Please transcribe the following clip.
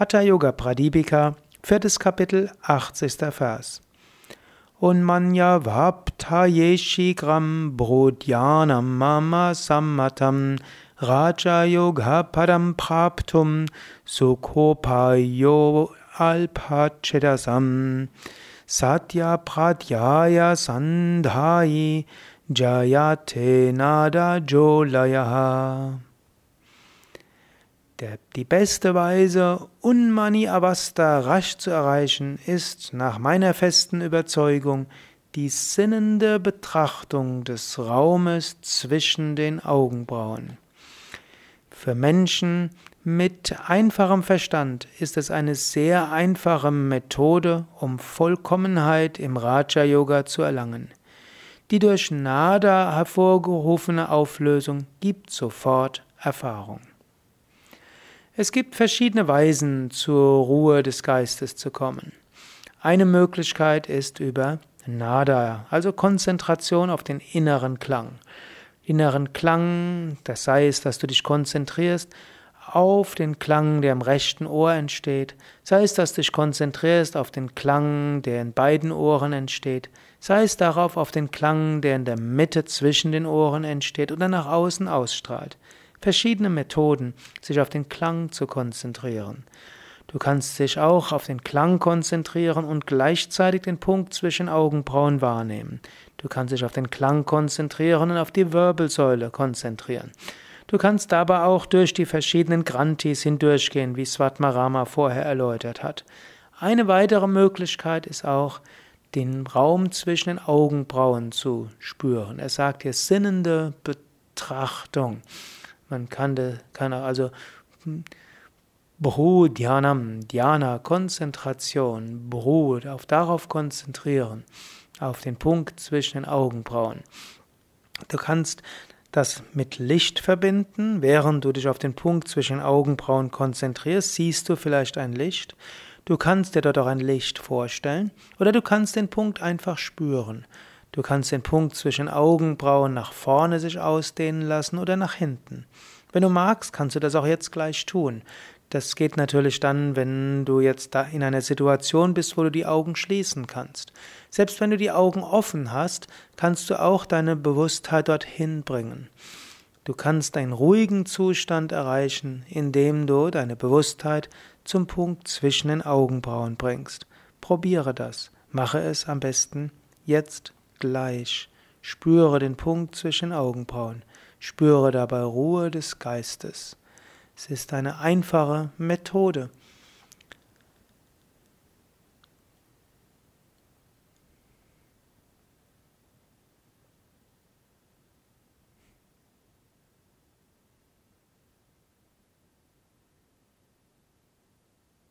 Hatha Yoga Pradipika, viertes Kapitel, 80. Vers. Unmanya vaptayeshi brodyanam mama sammatam raja yoga padam praptum sukhopayo alpachedasam satya pradhyaya sandhayi jayate nada jolayaha der, die beste Weise, Unmani Avasta rasch zu erreichen, ist nach meiner festen Überzeugung die sinnende Betrachtung des Raumes zwischen den Augenbrauen. Für Menschen mit einfachem Verstand ist es eine sehr einfache Methode, um Vollkommenheit im Raja Yoga zu erlangen. Die durch Nada hervorgerufene Auflösung gibt sofort Erfahrung. Es gibt verschiedene Weisen, zur Ruhe des Geistes zu kommen. Eine Möglichkeit ist über Nada, also Konzentration auf den inneren Klang. Inneren Klang, das sei es, dass du dich konzentrierst auf den Klang, der im rechten Ohr entsteht, sei es, dass du dich konzentrierst auf den Klang, der in beiden Ohren entsteht, sei es darauf auf den Klang, der in der Mitte zwischen den Ohren entsteht oder nach außen ausstrahlt verschiedene Methoden, sich auf den Klang zu konzentrieren. Du kannst dich auch auf den Klang konzentrieren und gleichzeitig den Punkt zwischen Augenbrauen wahrnehmen. Du kannst dich auf den Klang konzentrieren und auf die Wirbelsäule konzentrieren. Du kannst dabei auch durch die verschiedenen Grantis hindurchgehen, wie Svatmarama vorher erläutert hat. Eine weitere Möglichkeit ist auch, den Raum zwischen den Augenbrauen zu spüren. Er sagt hier sinnende Betrachtung. Man kann, kann also Bhu Dhyanam, Dhyana, Konzentration, Bhu, auf darauf konzentrieren, auf den Punkt zwischen den Augenbrauen. Du kannst das mit Licht verbinden, während du dich auf den Punkt zwischen den Augenbrauen konzentrierst, siehst du vielleicht ein Licht. Du kannst dir dort auch ein Licht vorstellen oder du kannst den Punkt einfach spüren. Du kannst den Punkt zwischen Augenbrauen nach vorne sich ausdehnen lassen oder nach hinten. Wenn du magst, kannst du das auch jetzt gleich tun. Das geht natürlich dann, wenn du jetzt da in einer Situation bist, wo du die Augen schließen kannst. Selbst wenn du die Augen offen hast, kannst du auch deine Bewusstheit dorthin bringen. Du kannst einen ruhigen Zustand erreichen, indem du deine Bewusstheit zum Punkt zwischen den Augenbrauen bringst. Probiere das. Mache es am besten jetzt gleich. Spüre den Punkt zwischen den Augenbrauen. Spüre dabei Ruhe des Geistes. Es ist eine einfache Methode,